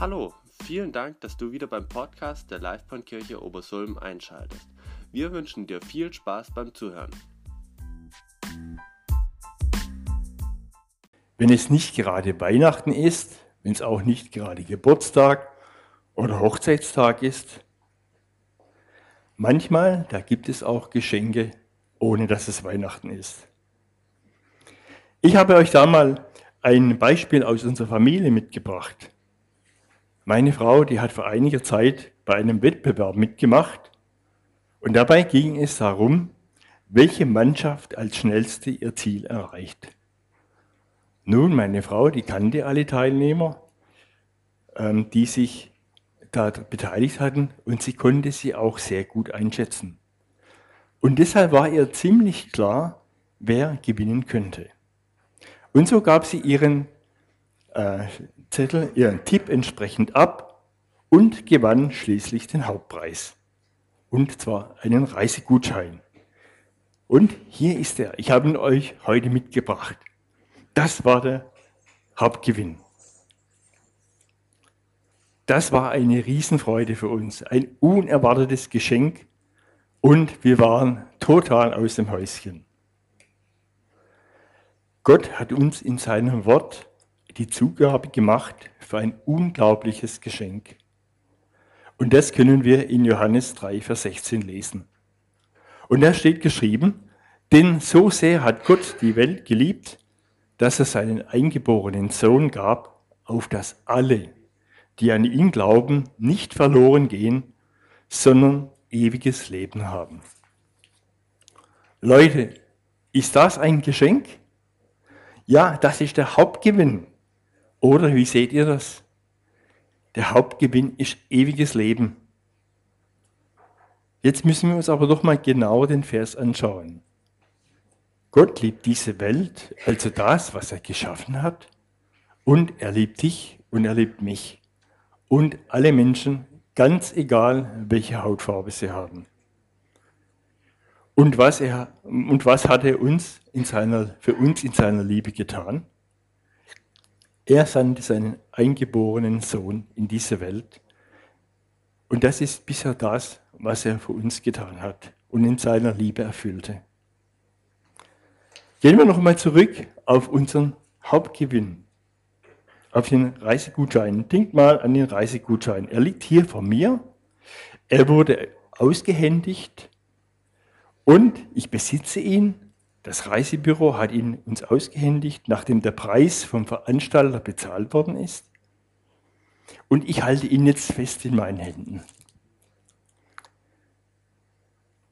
Hallo, vielen Dank, dass du wieder beim Podcast der Livebahnkirche Obersulm einschaltest. Wir wünschen dir viel Spaß beim Zuhören. Wenn es nicht gerade Weihnachten ist, wenn es auch nicht gerade Geburtstag oder Hochzeitstag ist, manchmal, da gibt es auch Geschenke, ohne dass es Weihnachten ist. Ich habe euch da mal ein Beispiel aus unserer Familie mitgebracht. Meine Frau, die hat vor einiger Zeit bei einem Wettbewerb mitgemacht und dabei ging es darum, welche Mannschaft als schnellste ihr Ziel erreicht. Nun, meine Frau, die kannte alle Teilnehmer, ähm, die sich da beteiligt hatten und sie konnte sie auch sehr gut einschätzen. Und deshalb war ihr ziemlich klar, wer gewinnen könnte. Und so gab sie ihren äh, Zettel, ihren Tipp entsprechend ab und gewann schließlich den Hauptpreis. Und zwar einen Reisegutschein. Und hier ist er. Ich habe ihn euch heute mitgebracht. Das war der Hauptgewinn. Das war eine Riesenfreude für uns, ein unerwartetes Geschenk und wir waren total aus dem Häuschen. Gott hat uns in seinem Wort die Zugabe gemacht für ein unglaubliches Geschenk. Und das können wir in Johannes 3, Vers 16 lesen. Und da steht geschrieben, denn so sehr hat Gott die Welt geliebt, dass er seinen eingeborenen Sohn gab, auf dass alle, die an ihn glauben, nicht verloren gehen, sondern ewiges Leben haben. Leute, ist das ein Geschenk? Ja, das ist der Hauptgewinn. Oder wie seht ihr das? Der Hauptgewinn ist ewiges Leben. Jetzt müssen wir uns aber doch mal genau den Vers anschauen. Gott liebt diese Welt, also das, was er geschaffen hat, und er liebt dich und er liebt mich und alle Menschen, ganz egal, welche Hautfarbe sie haben. Und was, er, und was hat er uns in seiner, für uns in seiner Liebe getan? Er sandte seinen eingeborenen Sohn in diese Welt. Und das ist bisher das, was er für uns getan hat und in seiner Liebe erfüllte. Gehen wir nochmal zurück auf unseren Hauptgewinn, auf den Reisegutschein. Denkt mal an den Reisegutschein. Er liegt hier vor mir. Er wurde ausgehändigt und ich besitze ihn das Reisebüro hat ihn uns ausgehändigt, nachdem der Preis vom Veranstalter bezahlt worden ist. Und ich halte ihn jetzt fest in meinen Händen.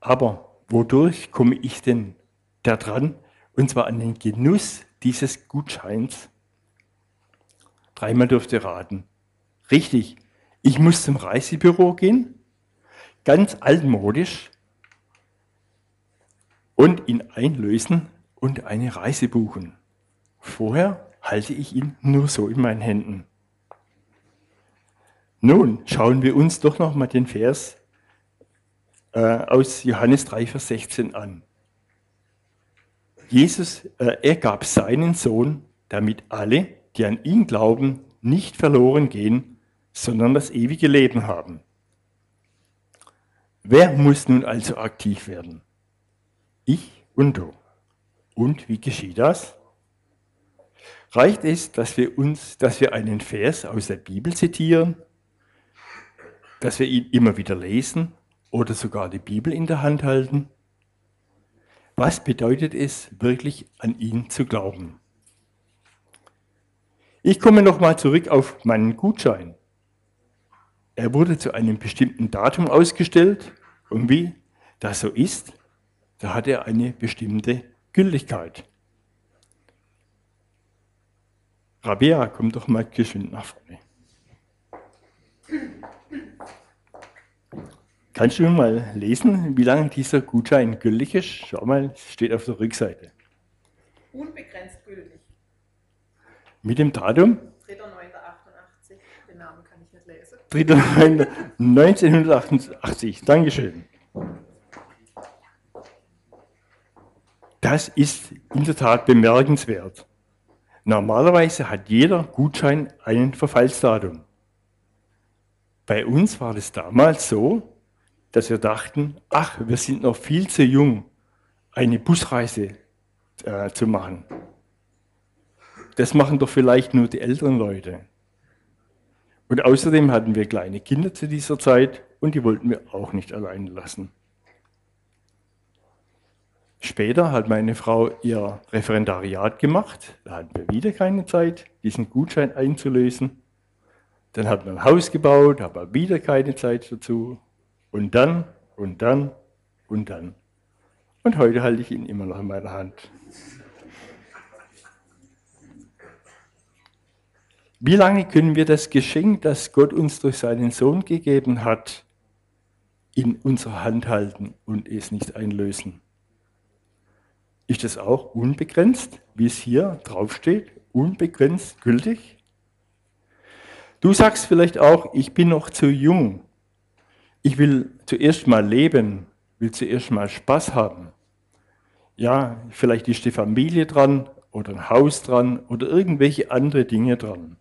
Aber wodurch komme ich denn da dran? Und zwar an den Genuss dieses Gutscheins. Dreimal dürft ihr raten. Richtig, ich muss zum Reisebüro gehen, ganz altmodisch, und ihn einlösen und eine Reise buchen. Vorher halte ich ihn nur so in meinen Händen. Nun schauen wir uns doch noch mal den Vers äh, aus Johannes 3, Vers 16 an. Jesus, äh, er gab seinen Sohn, damit alle, die an ihn glauben, nicht verloren gehen, sondern das ewige Leben haben. Wer muss nun also aktiv werden? Ich und du. Und wie geschieht das? Reicht es, dass wir uns, dass wir einen Vers aus der Bibel zitieren, dass wir ihn immer wieder lesen oder sogar die Bibel in der Hand halten? Was bedeutet es, wirklich an ihn zu glauben? Ich komme nochmal zurück auf meinen Gutschein. Er wurde zu einem bestimmten Datum ausgestellt und wie das so ist, da hat er eine bestimmte Gültigkeit. Rabea, komm doch mal geschwind nach vorne. Kannst du mal lesen, wie lange dieser Gutschein gültig ist? Schau mal, es steht auf der Rückseite. Unbegrenzt gültig. Mit dem Datum? 3.9.88. Den Namen kann ich nicht lesen. 3.9.1988. Dankeschön. Das ist in der Tat bemerkenswert. Normalerweise hat jeder Gutschein ein Verfallsdatum. Bei uns war es damals so, dass wir dachten, ach, wir sind noch viel zu jung, eine Busreise äh, zu machen. Das machen doch vielleicht nur die älteren Leute. Und außerdem hatten wir kleine Kinder zu dieser Zeit und die wollten wir auch nicht allein lassen. Später hat meine Frau ihr Referendariat gemacht. Da hatten wir wieder keine Zeit, diesen Gutschein einzulösen. Dann hat man ein Haus gebaut, aber wieder keine Zeit dazu. Und dann, und dann, und dann. Und heute halte ich ihn immer noch in meiner Hand. Wie lange können wir das Geschenk, das Gott uns durch seinen Sohn gegeben hat, in unserer Hand halten und es nicht einlösen? Ist das auch unbegrenzt, wie es hier draufsteht? Unbegrenzt gültig? Du sagst vielleicht auch, ich bin noch zu jung. Ich will zuerst mal leben, will zuerst mal Spaß haben. Ja, vielleicht ist die Familie dran oder ein Haus dran oder irgendwelche andere Dinge dran.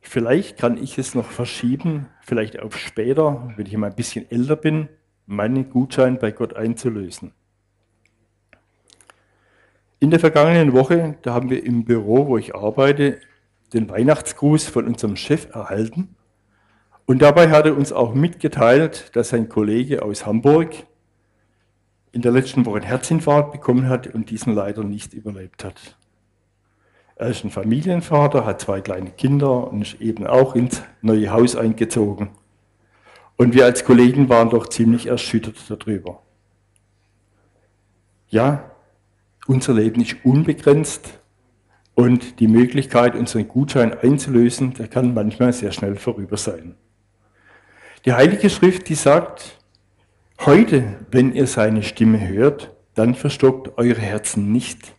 Vielleicht kann ich es noch verschieben, vielleicht auf später, wenn ich mal ein bisschen älter bin, meinen Gutschein bei Gott einzulösen. In der vergangenen Woche, da haben wir im Büro, wo ich arbeite, den Weihnachtsgruß von unserem Chef erhalten. Und dabei hat er uns auch mitgeteilt, dass sein Kollege aus Hamburg in der letzten Woche einen Herzinfarkt bekommen hat und diesen leider nicht überlebt hat. Er ist ein Familienvater, hat zwei kleine Kinder und ist eben auch ins neue Haus eingezogen. Und wir als Kollegen waren doch ziemlich erschüttert darüber. Ja, unser Leben ist unbegrenzt und die Möglichkeit, unseren Gutschein einzulösen, der kann manchmal sehr schnell vorüber sein. Die Heilige Schrift, die sagt, heute, wenn ihr seine Stimme hört, dann verstockt eure Herzen nicht.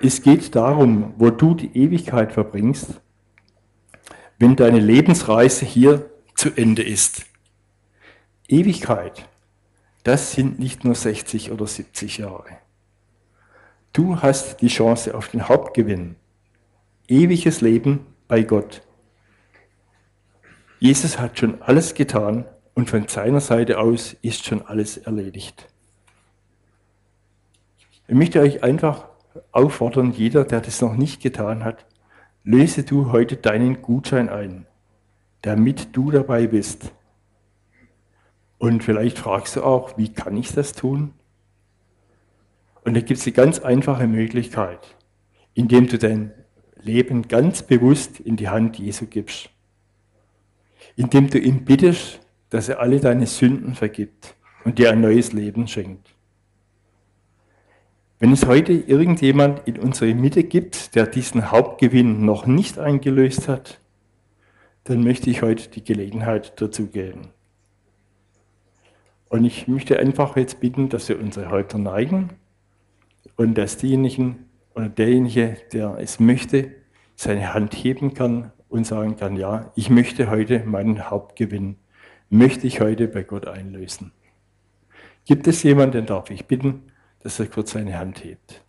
Es geht darum, wo du die Ewigkeit verbringst, wenn deine Lebensreise hier zu Ende ist. Ewigkeit, das sind nicht nur 60 oder 70 Jahre. Du hast die Chance auf den Hauptgewinn. Ewiges Leben bei Gott. Jesus hat schon alles getan und von seiner Seite aus ist schon alles erledigt. Ich möchte euch einfach auffordern, jeder, der das noch nicht getan hat, löse du heute deinen Gutschein ein, damit du dabei bist. Und vielleicht fragst du auch, wie kann ich das tun? Und da gibt es eine ganz einfache Möglichkeit, indem du dein Leben ganz bewusst in die Hand Jesu gibst. Indem du ihm bittest, dass er alle deine Sünden vergibt und dir ein neues Leben schenkt. Wenn es heute irgendjemand in unserer Mitte gibt, der diesen Hauptgewinn noch nicht eingelöst hat, dann möchte ich heute die Gelegenheit dazu geben. Und ich möchte einfach jetzt bitten, dass wir unsere Häupter neigen und dass diejenigen oder derjenige, der es möchte, seine Hand heben kann und sagen kann, ja, ich möchte heute meinen Hauptgewinn, möchte ich heute bei Gott einlösen. Gibt es jemanden, den darf ich bitten, dass er kurz seine Hand hebt?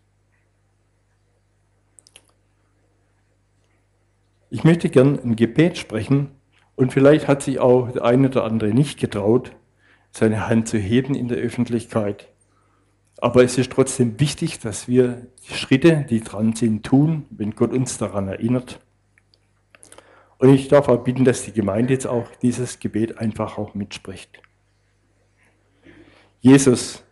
Ich möchte gern ein Gebet sprechen und vielleicht hat sich auch der eine oder andere nicht getraut, seine Hand zu heben in der Öffentlichkeit. Aber es ist trotzdem wichtig, dass wir die Schritte, die dran sind, tun, wenn Gott uns daran erinnert. Und ich darf auch bitten, dass die Gemeinde jetzt auch dieses Gebet einfach auch mitspricht. Jesus,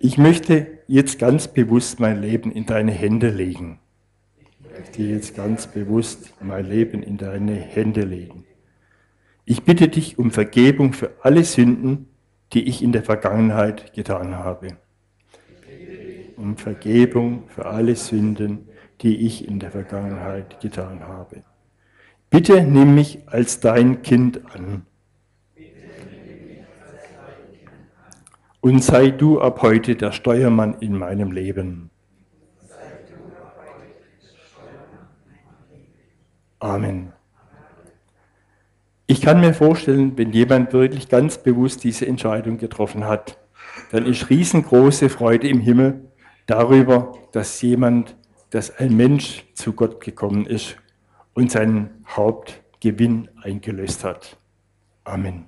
ich möchte jetzt ganz bewusst mein Leben in deine Hände legen. Ich möchte jetzt ganz bewusst mein Leben in deine Hände legen. Ich bitte dich um Vergebung für alle Sünden, die ich in der Vergangenheit getan habe. Um Vergebung für alle Sünden, die ich in der Vergangenheit getan habe. Bitte nimm mich als dein Kind an. Und sei du ab heute der Steuermann in meinem Leben. Amen. Ich kann mir vorstellen, wenn jemand wirklich ganz bewusst diese Entscheidung getroffen hat, dann ist riesengroße Freude im Himmel darüber, dass jemand, dass ein Mensch zu Gott gekommen ist und seinen Hauptgewinn eingelöst hat. Amen.